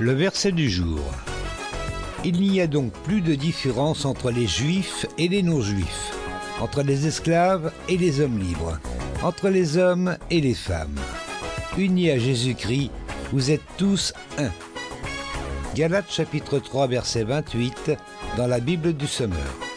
Le verset du jour. Il n'y a donc plus de différence entre les juifs et les non-juifs, entre les esclaves et les hommes libres, entre les hommes et les femmes. Unis à Jésus-Christ, vous êtes tous un. Galates chapitre 3 verset 28 dans la Bible du Semeur.